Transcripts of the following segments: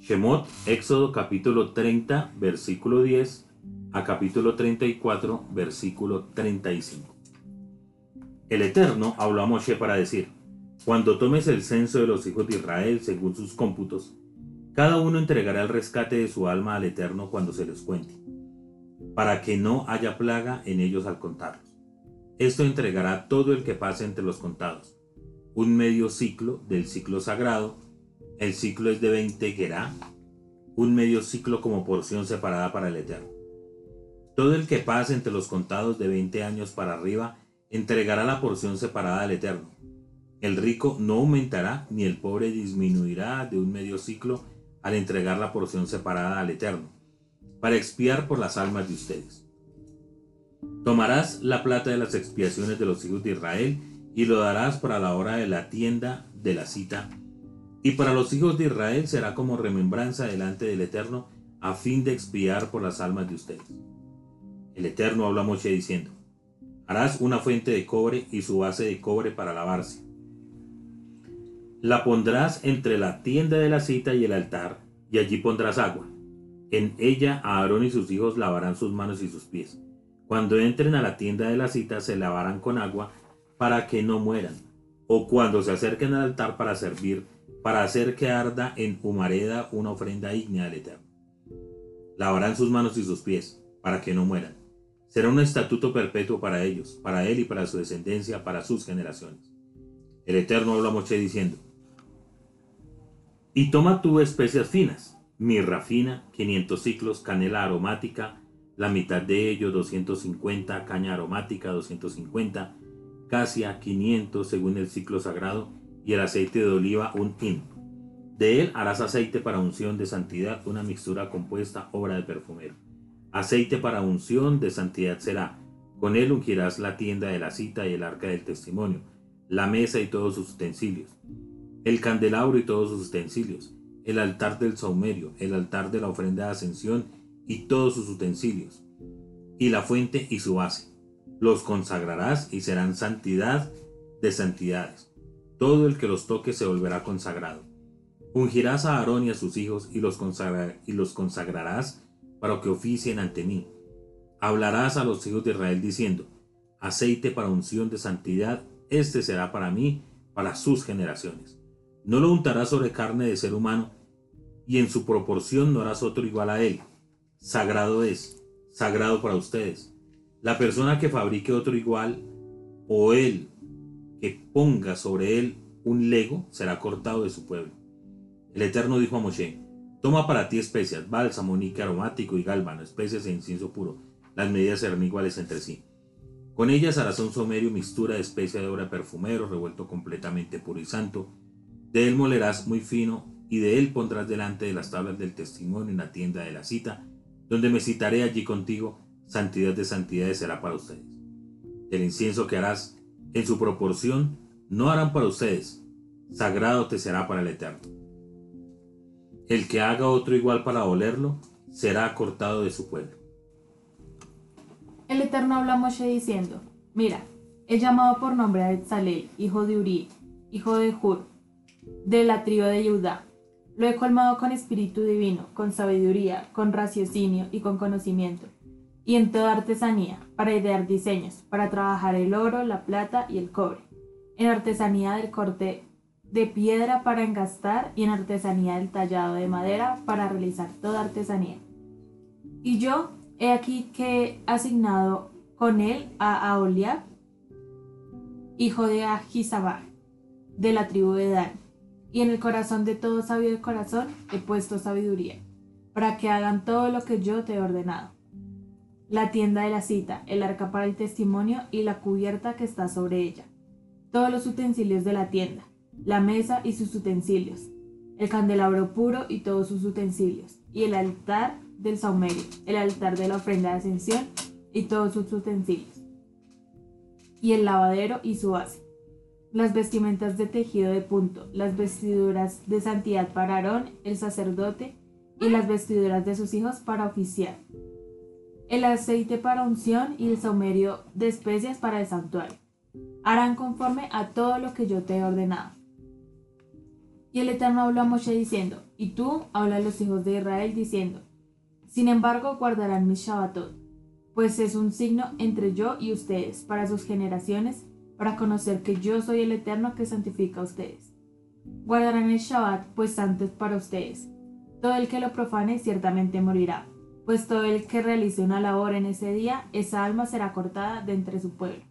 Shemot, Éxodo capítulo 30, versículo 10 a capítulo 34, versículo 35. El Eterno habló a Moshe para decir, cuando tomes el censo de los hijos de Israel según sus cómputos, cada uno entregará el rescate de su alma al Eterno cuando se les cuente, para que no haya plaga en ellos al contarlos. Esto entregará todo el que pase entre los contados, un medio ciclo del ciclo sagrado, el ciclo es de 20 gerá, un medio ciclo como porción separada para el Eterno. Todo el que pase entre los contados de 20 años para arriba entregará la porción separada al Eterno. El rico no aumentará ni el pobre disminuirá de un medio ciclo al entregar la porción separada al Eterno, para expiar por las almas de ustedes. Tomarás la plata de las expiaciones de los hijos de Israel y lo darás para la hora de la tienda de la cita. Y para los hijos de Israel será como remembranza delante del Eterno a fin de expiar por las almas de ustedes. El Eterno habla a Moshe diciendo, harás una fuente de cobre y su base de cobre para lavarse la pondrás entre la tienda de la cita y el altar, y allí pondrás agua. En ella Aarón y sus hijos lavarán sus manos y sus pies. Cuando entren a la tienda de la cita se lavarán con agua para que no mueran, o cuando se acerquen al altar para servir, para hacer que arda en humareda una ofrenda ígnea al Eterno. Lavarán sus manos y sus pies, para que no mueran. Será un estatuto perpetuo para ellos, para él y para su descendencia, para sus generaciones. El Eterno habla a Moche diciendo, y toma tú especias finas, mirra fina, 500 ciclos, canela aromática, la mitad de ello 250, caña aromática 250, casia 500 según el ciclo sagrado, y el aceite de oliva un hin. De él harás aceite para unción de santidad, una mixtura compuesta, obra de perfumero. Aceite para unción de santidad será. Con él ungirás la tienda de la cita y el arca del testimonio, la mesa y todos sus utensilios el candelabro y todos sus utensilios, el altar del saumerio, el altar de la ofrenda de ascensión y todos sus utensilios, y la fuente y su base. Los consagrarás y serán santidad de santidades. Todo el que los toque se volverá consagrado. Ungirás a Aarón y a sus hijos y los, consagrarás para que oficien ante mí. Hablarás a los hijos de Israel diciendo, aceite para unción de santidad, este será para mí, para sus generaciones. No lo untarás sobre carne de ser humano, y en su proporción no harás otro igual a él. Sagrado es, sagrado para ustedes. La persona que fabrique otro igual, o él que ponga sobre él un lego, será cortado de su pueblo. El Eterno dijo a Moshe, Toma para ti especias, bálsamo, níquel aromático y gálbano, especias e incienso puro. Las medidas serán iguales entre sí. Con ellas harás un somerio mixtura de especia de obra perfumero, revuelto completamente puro y santo, de él molerás muy fino, y de él pondrás delante de las tablas del testimonio en la tienda de la cita, donde me citaré allí contigo, santidad de santidades será para ustedes. El incienso que harás, en su proporción, no harán para ustedes, sagrado te será para el Eterno. El que haga otro igual para olerlo, será cortado de su pueblo. El Eterno habla a Moshe diciendo, Mira, he llamado por nombre a Etzalel, hijo de Uri, hijo de Hur, de la tribu de Judá. Lo he colmado con espíritu divino, con sabiduría, con raciocinio y con conocimiento, y en toda artesanía, para idear diseños, para trabajar el oro, la plata y el cobre, en artesanía del corte de piedra para engastar y en artesanía del tallado de madera para realizar toda artesanía. Y yo he aquí que he asignado con él a Aholiab, hijo de Ahisabah, de la tribu de Dan, y en el corazón de todo sabio de corazón he puesto sabiduría, para que hagan todo lo que yo te he ordenado. La tienda de la cita, el arca para el testimonio y la cubierta que está sobre ella. Todos los utensilios de la tienda, la mesa y sus utensilios, el candelabro puro y todos sus utensilios, y el altar del saumerio, el altar de la ofrenda de ascensión y todos sus utensilios, y el lavadero y su base las vestimentas de tejido de punto, las vestiduras de santidad para Aarón, el sacerdote, y las vestiduras de sus hijos para oficiar, el aceite para unción y el saumerio de especias para el santuario. Harán conforme a todo lo que yo te he ordenado. Y el Eterno habló a Moshe diciendo, y tú habla a los hijos de Israel diciendo, sin embargo guardarán mi Shabbatot, pues es un signo entre yo y ustedes para sus generaciones, para conocer que yo soy el Eterno que santifica a ustedes. Guardarán el Shabbat, pues santo es para ustedes. Todo el que lo profane ciertamente morirá, pues todo el que realice una labor en ese día, esa alma será cortada de entre su pueblo.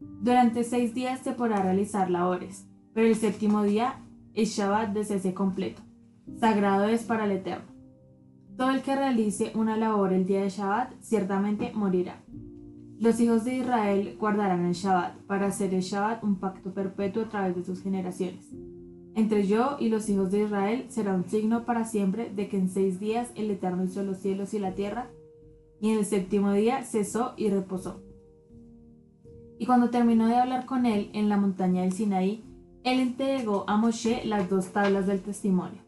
Durante seis días se podrá realizar labores, pero el séptimo día es Shabbat de cese completo. Sagrado es para el Eterno. Todo el que realice una labor el día de Shabbat ciertamente morirá. Los hijos de Israel guardarán el Shabbat para hacer el Shabbat un pacto perpetuo a través de sus generaciones. Entre yo y los hijos de Israel será un signo para siempre de que en seis días el Eterno hizo los cielos y la tierra, y en el séptimo día cesó y reposó. Y cuando terminó de hablar con él en la montaña del Sinaí, él entregó a Moshe las dos tablas del testimonio,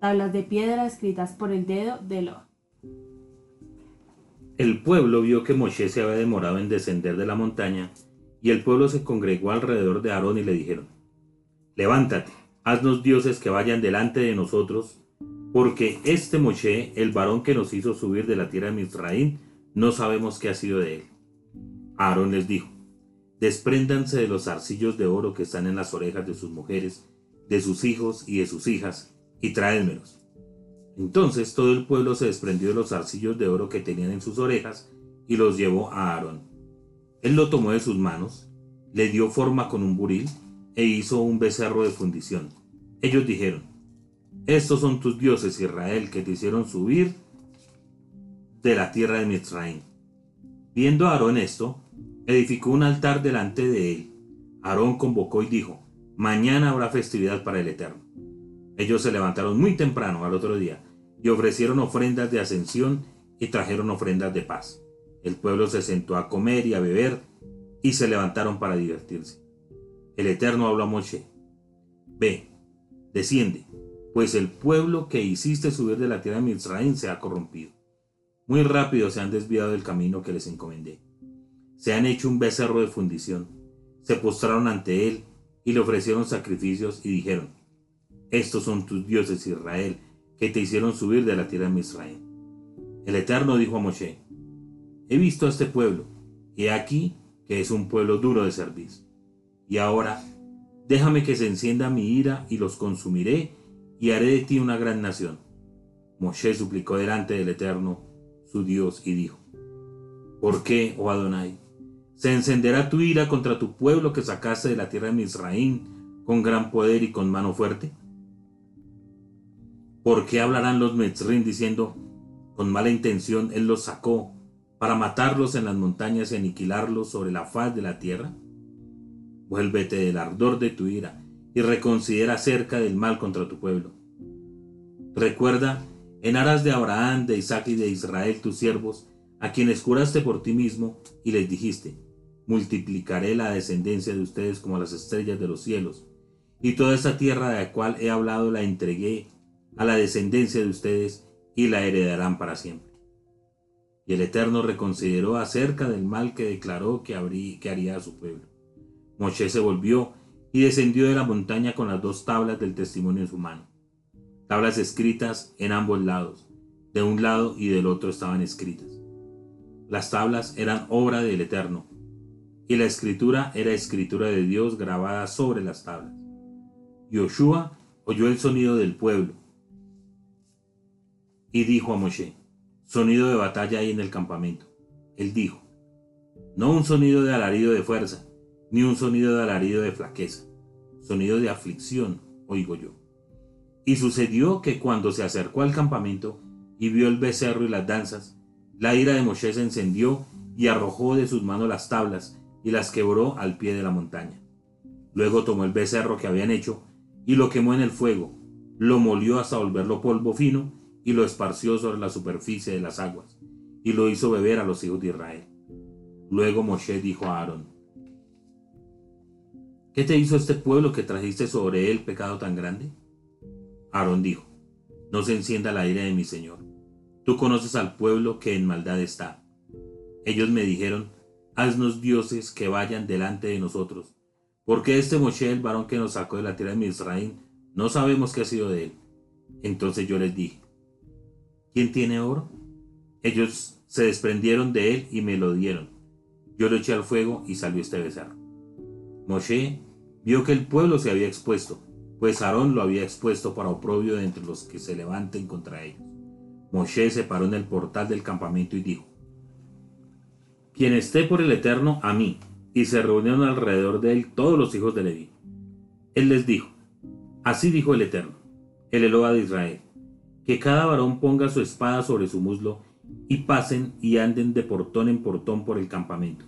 tablas de piedra escritas por el dedo de Lo. El pueblo vio que Moshe se había demorado en descender de la montaña, y el pueblo se congregó alrededor de Aarón y le dijeron, Levántate, haznos dioses que vayan delante de nosotros, porque este Moshe, el varón que nos hizo subir de la tierra de Misraín, no sabemos qué ha sido de él. Aarón les dijo, Despréndanse de los arcillos de oro que están en las orejas de sus mujeres, de sus hijos y de sus hijas, y tráenmelos. Entonces todo el pueblo se desprendió de los arcillos de oro que tenían en sus orejas y los llevó a Aarón. Él lo tomó de sus manos, le dio forma con un buril e hizo un becerro de fundición. Ellos dijeron, Estos son tus dioses, Israel, que te hicieron subir de la tierra de Mitzrayim. Viendo a Aarón esto, edificó un altar delante de él. Aarón convocó y dijo, Mañana habrá festividad para el Eterno. Ellos se levantaron muy temprano al otro día y ofrecieron ofrendas de ascensión y trajeron ofrendas de paz. El pueblo se sentó a comer y a beber y se levantaron para divertirse. El Eterno habló a Moshe. Ve, desciende, pues el pueblo que hiciste subir de la tierra de Misraín se ha corrompido. Muy rápido se han desviado del camino que les encomendé. Se han hecho un becerro de fundición. Se postraron ante él y le ofrecieron sacrificios y dijeron, Estos son tus dioses Israel, que te hicieron subir de la tierra de Misraín. El Eterno dijo a Moshe, He visto a este pueblo, y aquí que es un pueblo duro de servir. Y ahora, déjame que se encienda mi ira y los consumiré, y haré de ti una gran nación. Moshe suplicó delante del Eterno, su Dios, y dijo, ¿Por qué, oh Adonai? ¿Se encenderá tu ira contra tu pueblo que sacaste de la tierra de Misraín con gran poder y con mano fuerte? ¿Por qué hablarán los Metzrin diciendo, con mala intención él los sacó para matarlos en las montañas y aniquilarlos sobre la faz de la tierra? Vuélvete del ardor de tu ira y reconsidera acerca del mal contra tu pueblo. Recuerda, en aras de Abraham, de Isaac y de Israel, tus siervos, a quienes juraste por ti mismo y les dijiste, multiplicaré la descendencia de ustedes como las estrellas de los cielos, y toda esa tierra de la cual he hablado la entregué a la descendencia de ustedes y la heredarán para siempre. Y el Eterno reconsideró acerca del mal que declaró que, que haría a su pueblo. Moshe se volvió y descendió de la montaña con las dos tablas del testimonio en su mano. Tablas escritas en ambos lados, de un lado y del otro estaban escritas. Las tablas eran obra del Eterno, y la escritura era escritura de Dios grabada sobre las tablas. Yoshua oyó el sonido del pueblo y dijo a Moshe, sonido de batalla hay en el campamento. Él dijo, no un sonido de alarido de fuerza, ni un sonido de alarido de flaqueza, sonido de aflicción, oigo yo. Y sucedió que cuando se acercó al campamento y vio el becerro y las danzas, la ira de Moshe se encendió y arrojó de sus manos las tablas y las quebró al pie de la montaña. Luego tomó el becerro que habían hecho y lo quemó en el fuego, lo molió hasta volverlo polvo fino y lo esparció sobre la superficie de las aguas, y lo hizo beber a los hijos de Israel. Luego Moshe dijo a Aarón, ¿Qué te hizo este pueblo que trajiste sobre él pecado tan grande? Aarón dijo, No se encienda la ira de mi Señor. Tú conoces al pueblo que en maldad está. Ellos me dijeron, Haznos dioses que vayan delante de nosotros, porque este Moshe, el varón que nos sacó de la tierra de Misraín, no sabemos qué ha sido de él. Entonces yo les dije, ¿quién tiene oro? Ellos se desprendieron de él y me lo dieron. Yo lo eché al fuego y salió este becerro. Moshe vio que el pueblo se había expuesto, pues Aarón lo había expuesto para oprobio de entre los que se levanten contra ellos. Moshe se paró en el portal del campamento y dijo, Quien esté por el Eterno, a mí. Y se reunieron alrededor de él todos los hijos de Leví. Él les dijo, Así dijo el Eterno, el Eloa de Israel, que cada varón ponga su espada sobre su muslo y pasen y anden de portón en portón por el campamento.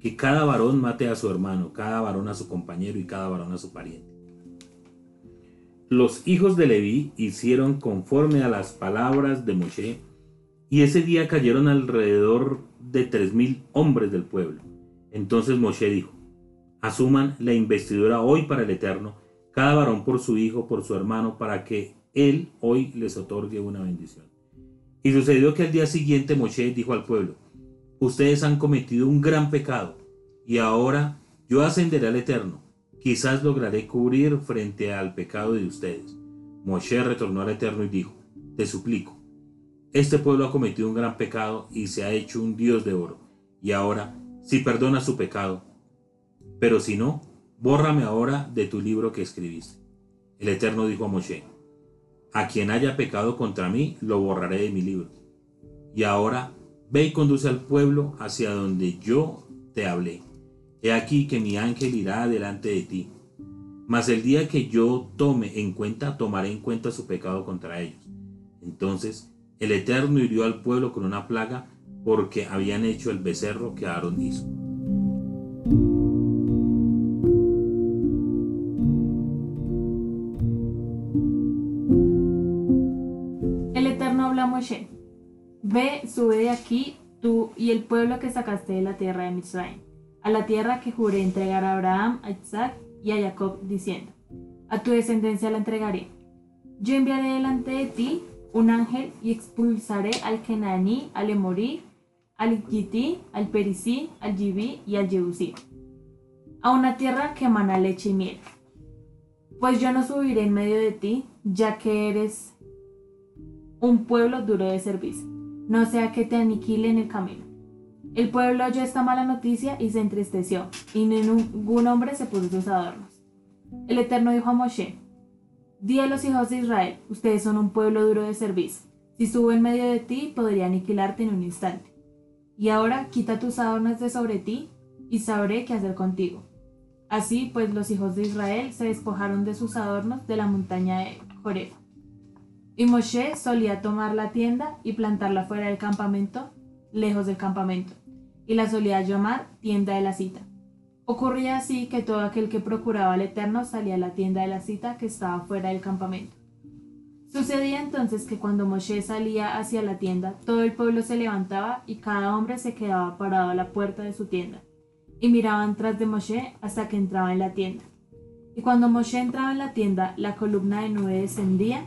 Que cada varón mate a su hermano, cada varón a su compañero y cada varón a su pariente. Los hijos de Leví hicieron conforme a las palabras de Moshe, y ese día cayeron alrededor de tres mil hombres del pueblo. Entonces Moshe dijo, asuman la investidura hoy para el Eterno, cada varón por su hijo, por su hermano, para que él hoy les otorgue una bendición. Y sucedió que al día siguiente Moshe dijo al pueblo, ustedes han cometido un gran pecado, y ahora yo ascenderé al Eterno quizás lograré cubrir frente al pecado de ustedes. Moshe retornó al Eterno y dijo, te suplico, este pueblo ha cometido un gran pecado y se ha hecho un Dios de oro, y ahora, si perdona su pecado, pero si no, bórrame ahora de tu libro que escribiste. El Eterno dijo a Moshe, a quien haya pecado contra mí, lo borraré de mi libro. Y ahora, ve y conduce al pueblo hacia donde yo te hablé He aquí que mi ángel irá delante de ti. Mas el día que yo tome en cuenta, tomaré en cuenta su pecado contra ellos. Entonces el Eterno hirió al pueblo con una plaga porque habían hecho el becerro que Aarón hizo. El Eterno habla a Moshe. Ve, sube de aquí, tú y el pueblo que sacaste de la tierra de Misraim a la tierra que juré entregar a Abraham, a Isaac y a Jacob, diciendo, a tu descendencia la entregaré. Yo enviaré delante de ti un ángel y expulsaré al Kenaní, al Emorí, al Gití, al Perisí, al Yibí y al Jebusí, a una tierra que emana leche y miel. Pues yo no subiré en medio de ti, ya que eres un pueblo duro de servicio, no sea que te aniquile en el camino. El pueblo oyó esta mala noticia y se entristeció, y ningún hombre se puso sus adornos. El Eterno dijo a Moshe, Di a los hijos de Israel, ustedes son un pueblo duro de servicio. Si subo en medio de ti, podría aniquilarte en un instante. Y ahora quita tus adornos de sobre ti, y sabré qué hacer contigo. Así pues los hijos de Israel se despojaron de sus adornos de la montaña de Joreb. Y Moshe solía tomar la tienda y plantarla fuera del campamento, lejos del campamento y la solía llamar tienda de la cita. Ocurría así que todo aquel que procuraba al Eterno salía a la tienda de la cita que estaba fuera del campamento. Sucedía entonces que cuando Moshe salía hacia la tienda, todo el pueblo se levantaba y cada hombre se quedaba parado a la puerta de su tienda, y miraban tras de Moshe hasta que entraba en la tienda. Y cuando Moshe entraba en la tienda, la columna de nube descendía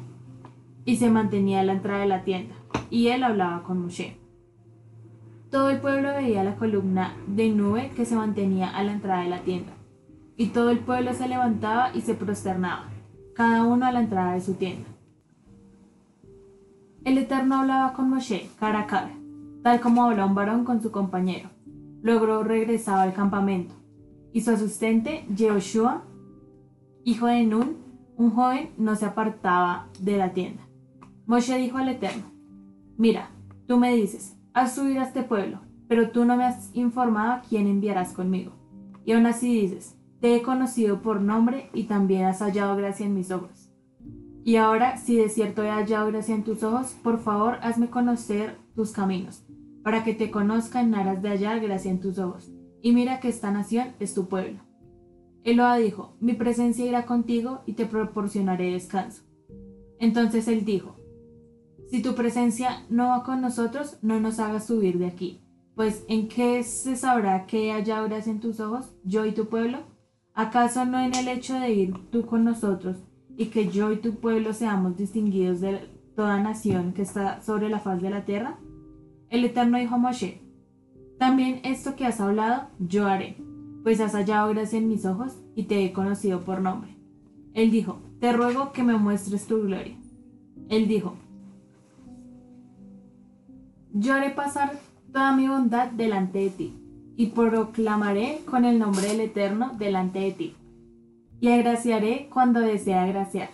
y se mantenía a la entrada de la tienda, y él hablaba con Moshe. Todo el pueblo veía la columna de nube que se mantenía a la entrada de la tienda. Y todo el pueblo se levantaba y se prosternaba, cada uno a la entrada de su tienda. El Eterno hablaba con Moshe cara a cara, tal como habla un varón con su compañero. Luego regresaba al campamento, y su asistente, Jehoshua, hijo de Nun, un joven, no se apartaba de la tienda. Moshe dijo al Eterno, Mira, tú me dices, haz subir a este pueblo, pero tú no me has informado a quién enviarás conmigo. Y aún así dices, te he conocido por nombre y también has hallado gracia en mis ojos. Y ahora, si de cierto he hallado gracia en tus ojos, por favor hazme conocer tus caminos, para que te conozca en aras de hallar gracia en tus ojos. Y mira que esta nación es tu pueblo. Eloa dijo, mi presencia irá contigo y te proporcionaré descanso. Entonces él dijo, si tu presencia no va con nosotros, no nos hagas subir de aquí. Pues ¿en qué se sabrá que haya obras en tus ojos, yo y tu pueblo? ¿Acaso no en el hecho de ir tú con nosotros y que yo y tu pueblo seamos distinguidos de toda nación que está sobre la faz de la tierra? El Eterno dijo a Moshe, también esto que has hablado, yo haré, pues has hallado gracia en mis ojos y te he conocido por nombre. Él dijo, te ruego que me muestres tu gloria. Él dijo, yo haré pasar toda mi bondad delante de ti, y proclamaré con el nombre del Eterno delante de ti, y agraciaré cuando desee agraciar,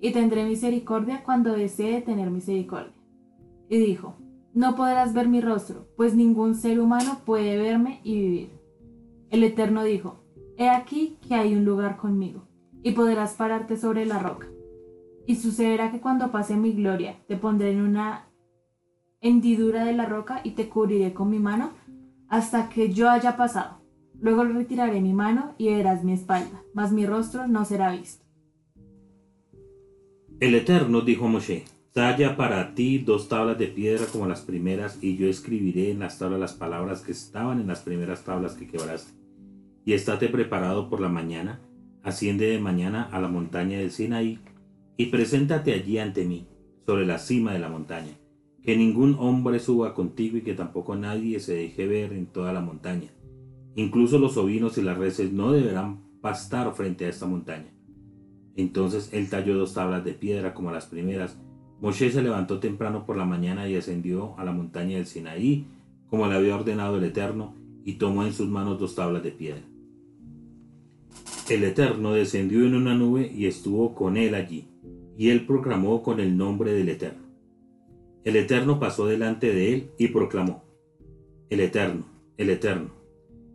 y tendré misericordia cuando desee tener misericordia. Y dijo, no podrás ver mi rostro, pues ningún ser humano puede verme y vivir. El Eterno dijo, He aquí que hay un lugar conmigo, y podrás pararte sobre la roca. Y sucederá que cuando pase mi gloria, te pondré en una hendidura de la roca y te cubriré con mi mano hasta que yo haya pasado. Luego retiraré mi mano y verás mi espalda, mas mi rostro no será visto. El Eterno dijo a Moshe, talla para ti dos tablas de piedra como las primeras, y yo escribiré en las tablas las palabras que estaban en las primeras tablas que quebraste. Y estate preparado por la mañana, asciende de mañana a la montaña del Sinaí, y preséntate allí ante mí, sobre la cima de la montaña que ningún hombre suba contigo y que tampoco nadie se deje ver en toda la montaña. Incluso los ovinos y las reses no deberán pastar frente a esta montaña. Entonces él talló dos tablas de piedra como las primeras. Moshe se levantó temprano por la mañana y ascendió a la montaña del Sinaí, como le había ordenado el Eterno, y tomó en sus manos dos tablas de piedra. El Eterno descendió en una nube y estuvo con él allí, y él proclamó con el nombre del Eterno. El Eterno pasó delante de él y proclamó, El Eterno, el Eterno,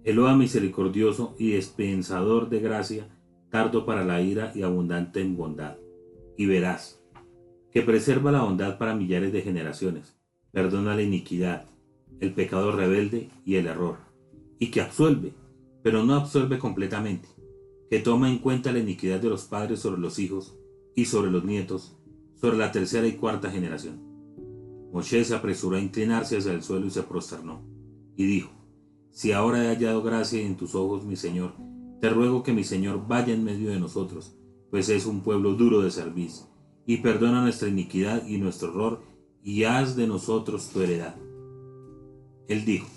Eloa misericordioso y dispensador de gracia, tardo para la ira y abundante en bondad. Y verás, que preserva la bondad para millares de generaciones, perdona la iniquidad, el pecado rebelde y el error, y que absuelve, pero no absuelve completamente, que toma en cuenta la iniquidad de los padres sobre los hijos y sobre los nietos, sobre la tercera y cuarta generación Moshe se apresuró a inclinarse hacia el suelo y se prosternó, y dijo, Si ahora he hallado gracia en tus ojos, mi Señor, te ruego que mi Señor vaya en medio de nosotros, pues es un pueblo duro de servicio, y perdona nuestra iniquidad y nuestro error, y haz de nosotros tu heredad. Él dijo,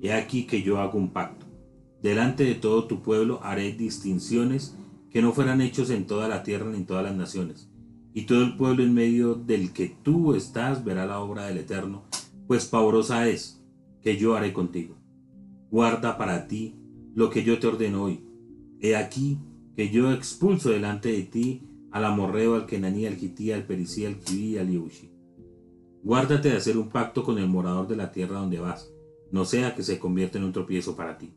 He aquí que yo hago un pacto. Delante de todo tu pueblo haré distinciones que no fueran hechos en toda la tierra ni en todas las naciones y todo el pueblo en medio del que tú estás verá la obra del Eterno, pues pavorosa es que yo haré contigo. Guarda para ti lo que yo te ordeno hoy. He aquí que yo expulso delante de ti al amorreo, al kenaní, al kití, al perisí, al kibí al yebushi. Guárdate de hacer un pacto con el morador de la tierra donde vas, no sea que se convierta en un tropiezo para ti,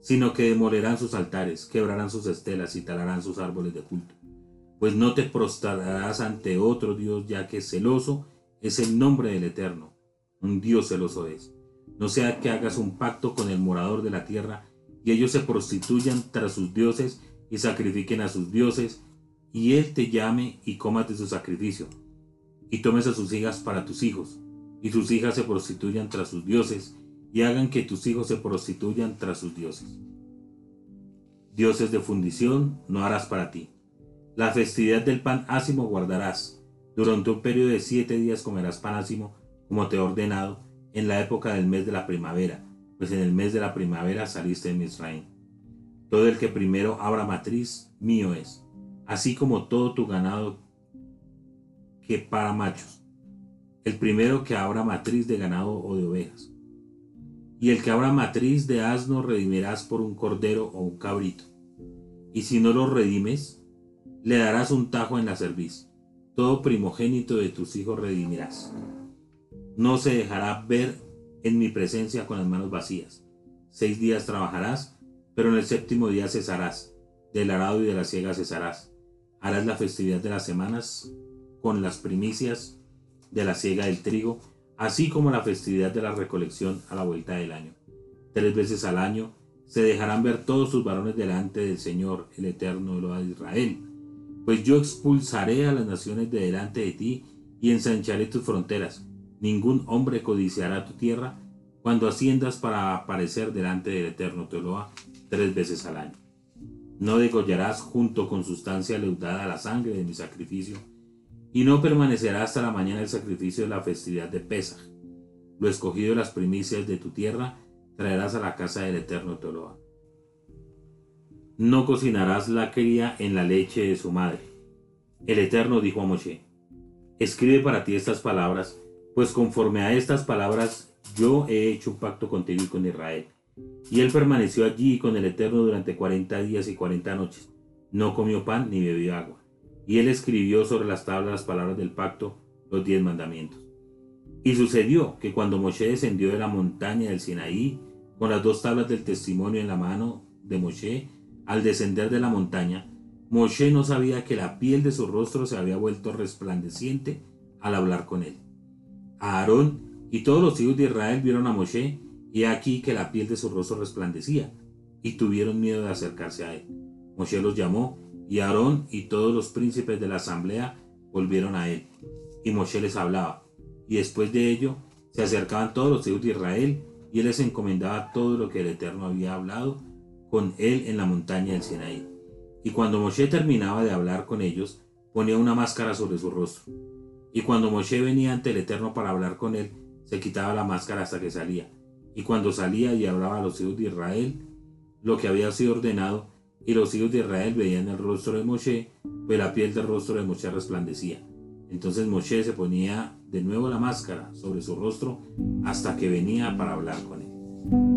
sino que demolerán sus altares, quebrarán sus estelas y talarán sus árboles de culto pues no te prostrarás ante otro Dios, ya que celoso es el nombre del Eterno. Un Dios celoso es. No sea que hagas un pacto con el morador de la tierra y ellos se prostituyan tras sus dioses y sacrifiquen a sus dioses, y él te llame y comas de su sacrificio, y tomes a sus hijas para tus hijos, y sus hijas se prostituyan tras sus dioses, y hagan que tus hijos se prostituyan tras sus dioses. Dioses de fundición no harás para ti la festividad del pan ácimo guardarás. Durante un periodo de siete días comerás pan ácimo, como te he ordenado, en la época del mes de la primavera, pues en el mes de la primavera saliste de Israel. Todo el que primero abra matriz, mío es, así como todo tu ganado que para machos. El primero que abra matriz de ganado o de ovejas. Y el que abra matriz de asno redimirás por un cordero o un cabrito. Y si no lo redimes, le darás un tajo en la cerviz. Todo primogénito de tus hijos redimirás. No se dejará ver en mi presencia con las manos vacías. Seis días trabajarás, pero en el séptimo día cesarás. Del arado y de la siega cesarás. Harás la festividad de las semanas con las primicias de la siega del trigo, así como la festividad de la recolección a la vuelta del año. Tres veces al año se dejarán ver todos sus varones delante del Señor, el Eterno de Israel pues yo expulsaré a las naciones de delante de ti y ensancharé tus fronteras. Ningún hombre codiciará tu tierra cuando asciendas para aparecer delante del Eterno Teloa tres veces al año. No degollarás junto con sustancia leudada la sangre de mi sacrificio, y no permanecerá hasta la mañana el sacrificio de la festividad de Pesach. Lo escogido de las primicias de tu tierra traerás a la casa del Eterno Teloa. No cocinarás la cría en la leche de su madre. El Eterno dijo a Moshe, escribe para ti estas palabras, pues conforme a estas palabras yo he hecho un pacto contigo y con Israel. Y él permaneció allí con el Eterno durante cuarenta días y cuarenta noches. No comió pan ni bebió agua. Y él escribió sobre las tablas las palabras del pacto, los diez mandamientos. Y sucedió que cuando Moshe descendió de la montaña del Sinaí, con las dos tablas del testimonio en la mano de Moshe, al descender de la montaña, Moshe no sabía que la piel de su rostro se había vuelto resplandeciente al hablar con él. Aarón y todos los hijos de Israel vieron a Moshe, y aquí que la piel de su rostro resplandecía, y tuvieron miedo de acercarse a él. Moshe los llamó, y Aarón y todos los príncipes de la asamblea volvieron a él. Y Moshe les hablaba, y después de ello se acercaban todos los hijos de Israel, y él les encomendaba todo lo que el Eterno había hablado con él en la montaña del Sinaí. Y cuando Moshe terminaba de hablar con ellos, ponía una máscara sobre su rostro. Y cuando Moshe venía ante el Eterno para hablar con él, se quitaba la máscara hasta que salía. Y cuando salía y hablaba a los hijos de Israel, lo que había sido ordenado, y los hijos de Israel veían el rostro de Moshe, pues la piel del rostro de Moshe resplandecía. Entonces Moshe se ponía de nuevo la máscara sobre su rostro hasta que venía para hablar con él.